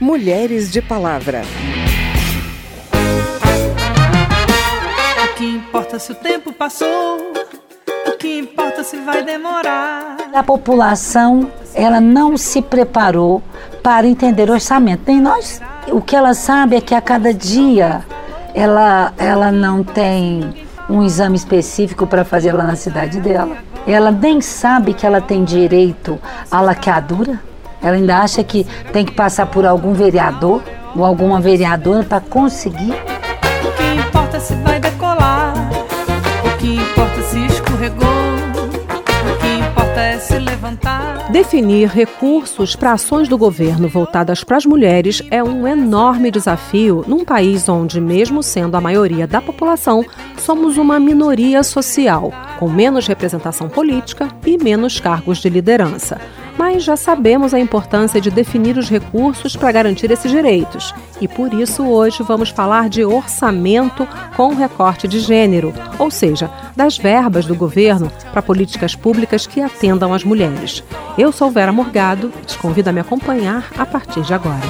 Mulheres de Palavra. O que importa se o tempo passou? O que importa se vai demorar? A população, ela não se preparou para entender o orçamento. Nem nós. O que ela sabe é que a cada dia ela, ela não tem um exame específico para fazer lá na cidade dela. Ela nem sabe que ela tem direito à laqueadura. Ela ainda acha que tem que passar por algum vereador ou alguma vereadora para conseguir. O que importa se vai decolar? O que importa se escorregou? O que importa é se levantar. Definir recursos para ações do governo voltadas para as mulheres é um enorme desafio num país onde, mesmo sendo a maioria da população, somos uma minoria social, com menos representação política e menos cargos de liderança mas já sabemos a importância de definir os recursos para garantir esses direitos. E por isso hoje vamos falar de orçamento com recorte de gênero, ou seja, das verbas do governo para políticas públicas que atendam as mulheres. Eu sou Vera Morgado te convido a me acompanhar a partir de agora.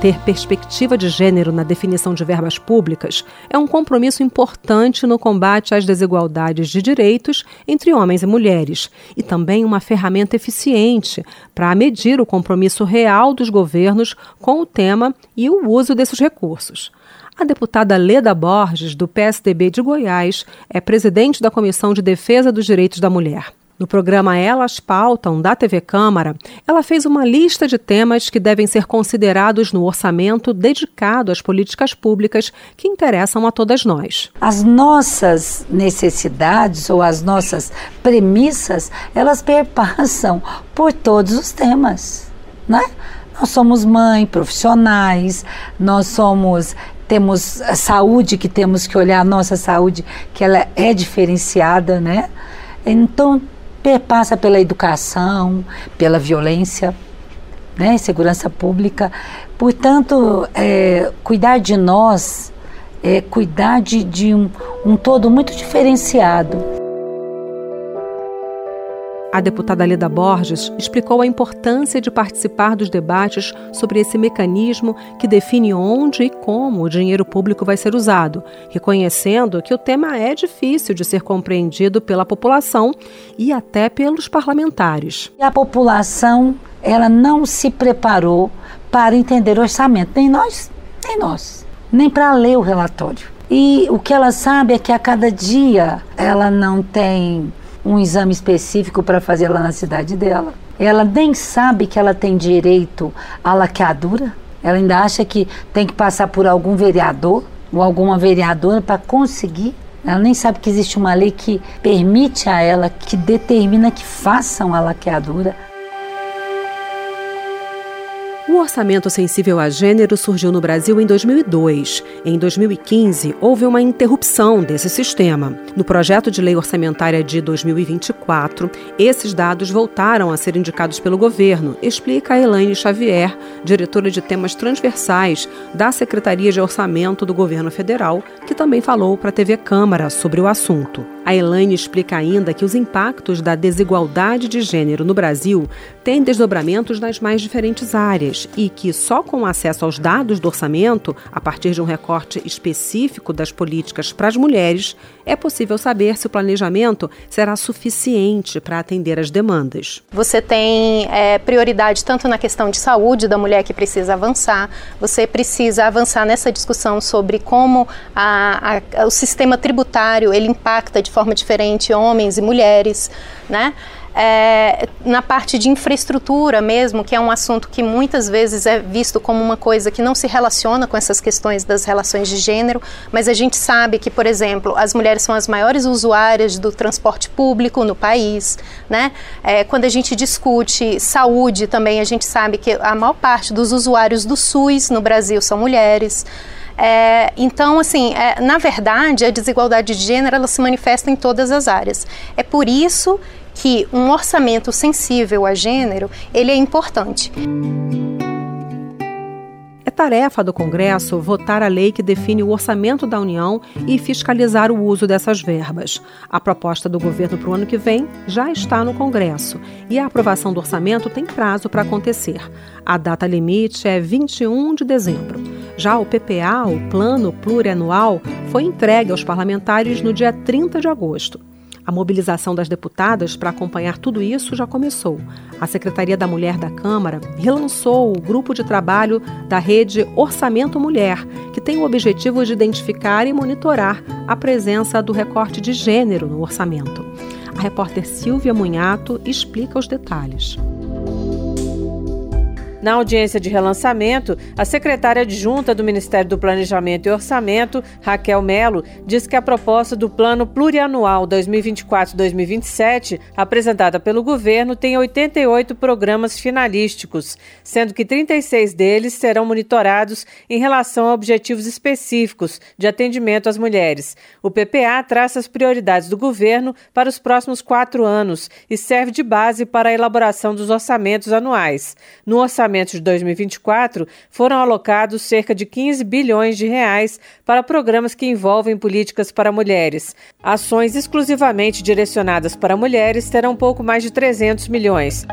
Ter perspectiva de gênero na definição de verbas públicas é um compromisso importante no combate às desigualdades de direitos entre homens e mulheres e também uma ferramenta eficiente para medir o compromisso real dos governos com o tema e o uso desses recursos. A deputada Leda Borges, do PSDB de Goiás, é presidente da Comissão de Defesa dos Direitos da Mulher. No programa Elas Pautam, da TV Câmara, ela fez uma lista de temas que devem ser considerados no orçamento dedicado às políticas públicas que interessam a todas nós. As nossas necessidades ou as nossas premissas, elas perpassam por todos os temas, né? Nós somos mãe, profissionais, nós somos temos a saúde que temos que olhar a nossa saúde que ela é diferenciada, né? Então perpassa pela educação, pela violência, né, segurança pública. Portanto, é, cuidar de nós é cuidar de, de um, um todo muito diferenciado. A deputada Leda Borges explicou a importância de participar dos debates sobre esse mecanismo que define onde e como o dinheiro público vai ser usado, reconhecendo que o tema é difícil de ser compreendido pela população e até pelos parlamentares. A população ela não se preparou para entender o orçamento, nem nós, nem nós, nem para ler o relatório. E o que ela sabe é que a cada dia ela não tem um exame específico para fazer lá na cidade dela. Ela nem sabe que ela tem direito à laqueadura. Ela ainda acha que tem que passar por algum vereador ou alguma vereadora para conseguir. Ela nem sabe que existe uma lei que permite a ela, que determina que façam a laqueadura. O orçamento sensível a gênero surgiu no Brasil em 2002. Em 2015, houve uma interrupção desse sistema. No projeto de lei orçamentária de 2024, esses dados voltaram a ser indicados pelo governo, explica a Elaine Xavier, diretora de temas transversais da Secretaria de Orçamento do Governo Federal, que também falou para a TV Câmara sobre o assunto. A Elaine explica ainda que os impactos da desigualdade de gênero no Brasil têm desdobramentos nas mais diferentes áreas e que só com acesso aos dados do orçamento, a partir de um recorte específico das políticas para as mulheres, é possível saber se o planejamento será suficiente para atender as demandas. Você tem é, prioridade tanto na questão de saúde da mulher que precisa avançar, você precisa avançar nessa discussão sobre como a, a, o sistema tributário ele impacta de forma forma diferente homens e mulheres, né? É, na parte de infraestrutura mesmo, que é um assunto que muitas vezes é visto como uma coisa que não se relaciona com essas questões das relações de gênero, mas a gente sabe que, por exemplo, as mulheres são as maiores usuárias do transporte público no país, né? É, quando a gente discute saúde também, a gente sabe que a maior parte dos usuários do SUS no Brasil são mulheres. É, então, assim, é, na verdade, a desigualdade de gênero ela se manifesta em todas as áreas. É por isso que um orçamento sensível a gênero, ele é importante. É tarefa do Congresso votar a lei que define o orçamento da União e fiscalizar o uso dessas verbas. A proposta do governo para o ano que vem já está no Congresso e a aprovação do orçamento tem prazo para acontecer. A data limite é 21 de dezembro. Já o PPA, o Plano Plurianual, foi entregue aos parlamentares no dia 30 de agosto. A mobilização das deputadas para acompanhar tudo isso já começou. A Secretaria da Mulher da Câmara relançou o grupo de trabalho da rede Orçamento Mulher, que tem o objetivo de identificar e monitorar a presença do recorte de gênero no orçamento. A repórter Silvia Munhato explica os detalhes. Na audiência de relançamento, a secretária adjunta do Ministério do Planejamento e Orçamento, Raquel Melo, diz que a proposta do Plano Plurianual 2024-2027, apresentada pelo governo, tem 88 programas finalísticos, sendo que 36 deles serão monitorados em relação a objetivos específicos de atendimento às mulheres. O PPA traça as prioridades do governo para os próximos quatro anos e serve de base para a elaboração dos orçamentos anuais. No orçamento orçamento de 2024, foram alocados cerca de 15 bilhões de reais para programas que envolvem políticas para mulheres. Ações exclusivamente direcionadas para mulheres terão pouco mais de 300 milhões.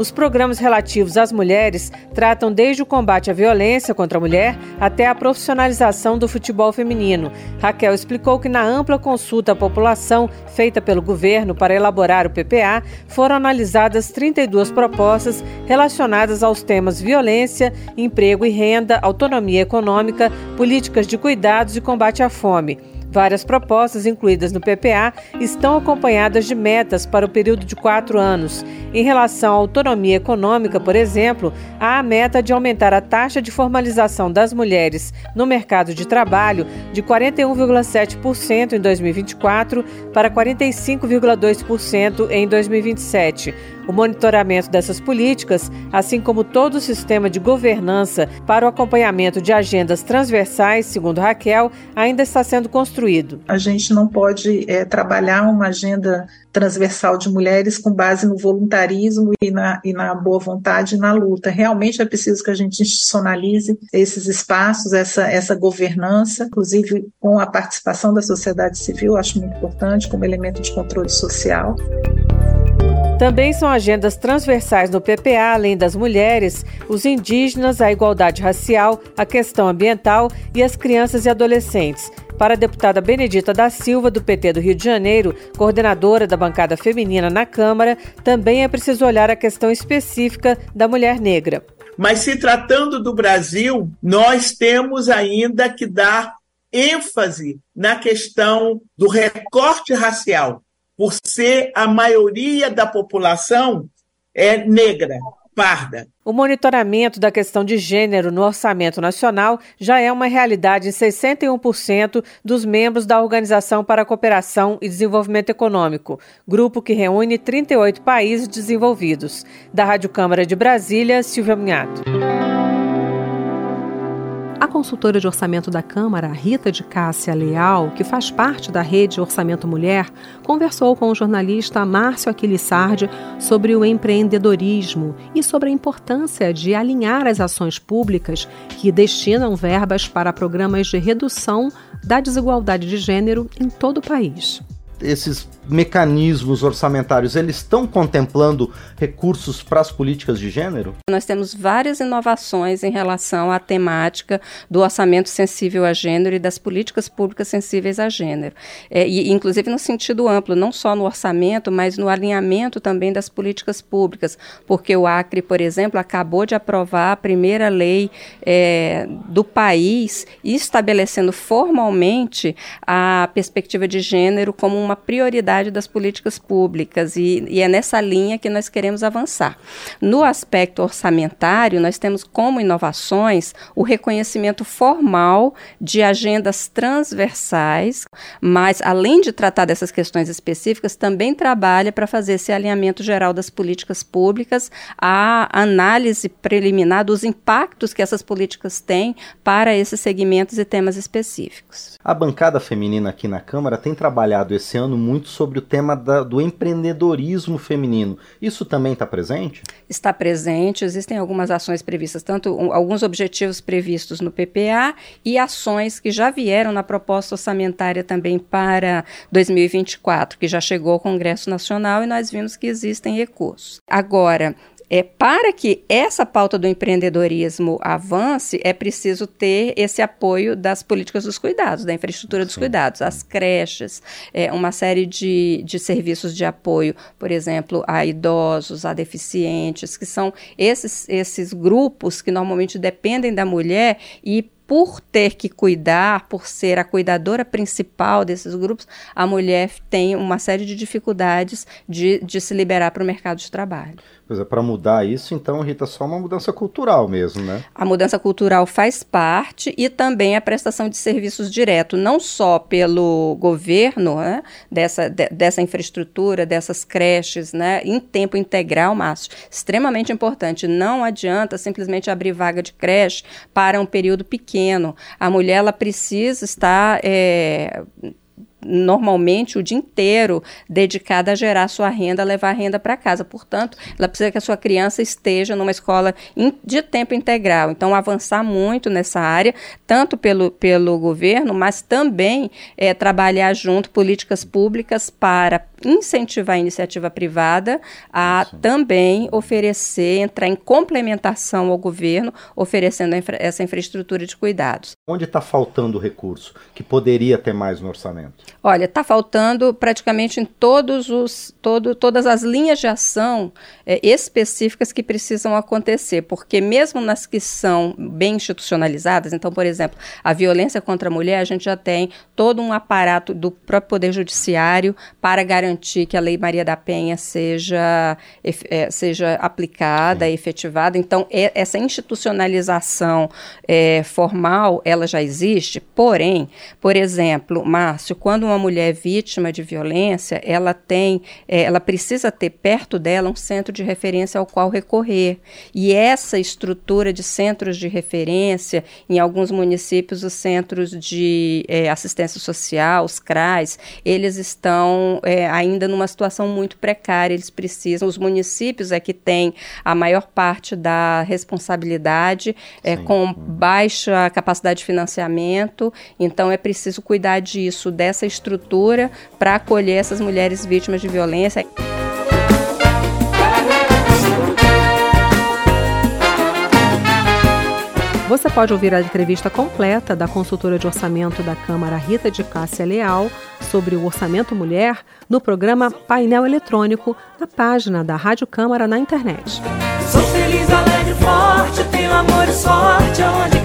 Os programas relativos às mulheres tratam desde o combate à violência contra a mulher até a profissionalização do futebol feminino. Raquel explicou que na ampla consulta à população feita pelo governo para elaborar o PPA, foram analisadas 32 propostas relacionadas aos temas violência, emprego e renda, autonomia econômica, políticas de cuidados e combate à fome. Várias propostas incluídas no PPA estão acompanhadas de metas para o período de quatro anos. Em relação à autonomia econômica, por exemplo, há a meta de aumentar a taxa de formalização das mulheres no mercado de trabalho de 41,7% em 2024 para 45,2% em 2027. O monitoramento dessas políticas, assim como todo o sistema de governança para o acompanhamento de agendas transversais, segundo Raquel, ainda está sendo construído. A gente não pode é, trabalhar uma agenda transversal de mulheres com base no voluntarismo e na, e na boa vontade e na luta. Realmente é preciso que a gente institucionalize esses espaços, essa, essa governança, inclusive com a participação da sociedade civil, acho muito importante, como elemento de controle social. Também são agendas transversais no PPA, além das mulheres, os indígenas, a igualdade racial, a questão ambiental e as crianças e adolescentes. Para a deputada Benedita da Silva, do PT do Rio de Janeiro, coordenadora da bancada feminina na Câmara, também é preciso olhar a questão específica da mulher negra. Mas se tratando do Brasil, nós temos ainda que dar ênfase na questão do recorte racial por ser a maioria da população é negra, parda. O monitoramento da questão de gênero no orçamento nacional já é uma realidade em 61% dos membros da Organização para a Cooperação e Desenvolvimento Econômico, grupo que reúne 38 países desenvolvidos. Da Rádio Câmara de Brasília, Silvia Minhato. Consultora de orçamento da Câmara, Rita de Cássia Leal, que faz parte da rede Orçamento Mulher, conversou com o jornalista Márcio Aquilissardi sobre o empreendedorismo e sobre a importância de alinhar as ações públicas que destinam verbas para programas de redução da desigualdade de gênero em todo o país. Esses mecanismos orçamentários, eles estão contemplando recursos para as políticas de gênero? Nós temos várias inovações em relação à temática do orçamento sensível a gênero e das políticas públicas sensíveis a gênero. É, e, inclusive no sentido amplo, não só no orçamento, mas no alinhamento também das políticas públicas, porque o Acre, por exemplo, acabou de aprovar a primeira lei é, do país estabelecendo formalmente a perspectiva de gênero como uma prioridade das políticas públicas e, e é nessa linha que nós queremos avançar. No aspecto orçamentário, nós temos como inovações o reconhecimento formal de agendas transversais, mas além de tratar dessas questões específicas, também trabalha para fazer esse alinhamento geral das políticas públicas, a análise preliminar dos impactos que essas políticas têm para esses segmentos e temas específicos. A bancada feminina aqui na Câmara tem trabalhado esse ano muito sobre sobre o tema da, do empreendedorismo feminino. Isso também está presente? Está presente, existem algumas ações previstas, tanto um, alguns objetivos previstos no PPA e ações que já vieram na proposta orçamentária também para 2024, que já chegou ao Congresso Nacional e nós vimos que existem recursos. Agora, é, para que essa pauta do empreendedorismo avance, é preciso ter esse apoio das políticas dos cuidados, da infraestrutura dos cuidados, as creches, é, uma série de, de serviços de apoio, por exemplo, a idosos, a deficientes, que são esses, esses grupos que normalmente dependem da mulher e por ter que cuidar, por ser a cuidadora principal desses grupos, a mulher tem uma série de dificuldades de, de se liberar para o mercado de trabalho. Pois é, para mudar isso, então, Rita, só uma mudança cultural mesmo, né? A mudança cultural faz parte e também a prestação de serviços direto, não só pelo governo, né, dessa, de, dessa infraestrutura, dessas creches, né, em tempo integral, Márcio, extremamente importante. Não adianta simplesmente abrir vaga de creche para um período pequeno. A mulher, ela precisa estar... É, normalmente o dia inteiro dedicada a gerar sua renda, levar a renda para casa. Portanto, ela precisa que a sua criança esteja numa escola de tempo integral. Então, avançar muito nessa área, tanto pelo, pelo governo, mas também é, trabalhar junto políticas públicas para incentivar a iniciativa privada a Isso. também oferecer, entrar em complementação ao governo, oferecendo infra essa infraestrutura de cuidados. Onde está faltando recurso que poderia ter mais no orçamento? Olha, está faltando praticamente em todos os, todo, todas as linhas de ação é, específicas que precisam acontecer, porque mesmo nas que são bem institucionalizadas, então, por exemplo, a violência contra a mulher, a gente já tem todo um aparato do próprio Poder Judiciário para garantir que a Lei Maria da Penha seja, é, seja aplicada, efetivada. Então, é, essa institucionalização é, formal, ela já existe, porém, por exemplo, Márcio, quando uma mulher vítima de violência, ela tem, é, ela precisa ter perto dela um centro de referência ao qual recorrer. E essa estrutura de centros de referência, em alguns municípios, os centros de é, assistência social, os CRAs, eles estão é, ainda numa situação muito precária. Eles precisam, os municípios é que têm a maior parte da responsabilidade, é, com baixa capacidade de financiamento, então é preciso cuidar disso, dessa estrutura estrutura para acolher essas mulheres vítimas de violência. Você pode ouvir a entrevista completa da consultora de orçamento da Câmara Rita de Cássia Leal sobre o orçamento mulher no programa Painel Eletrônico na página da Rádio Câmara na internet. Sou feliz, alegre, forte, tenho amor e sorte onde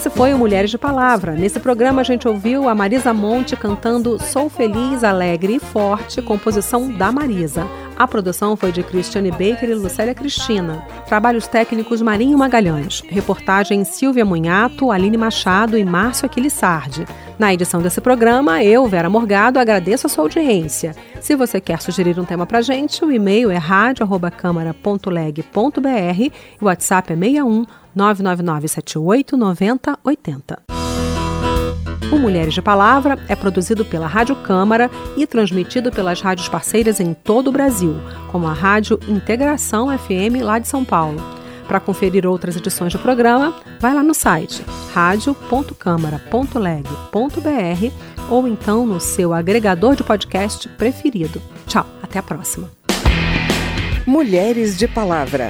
esse foi o Mulheres de Palavra. Nesse programa a gente ouviu a Marisa Monte cantando Sou Feliz, Alegre e Forte, composição da Marisa. A produção foi de Cristiane Baker e Lucélia Cristina. Trabalhos técnicos Marinho Magalhães. Reportagem Silvia Munhato, Aline Machado e Márcio Aquilissardi. Na edição desse programa, eu, Vera Morgado, agradeço a sua audiência. Se você quer sugerir um tema pra gente, o e-mail é radio@câmara.leg.br e o WhatsApp é 61 999 78 90 80. O Mulheres de Palavra é produzido pela Rádio Câmara e transmitido pelas rádios parceiras em todo o Brasil, como a Rádio Integração FM lá de São Paulo. Para conferir outras edições do programa, vai lá no site radio.câmara.leg.br ou então no seu agregador de podcast preferido. Tchau, até a próxima. Mulheres de Palavra.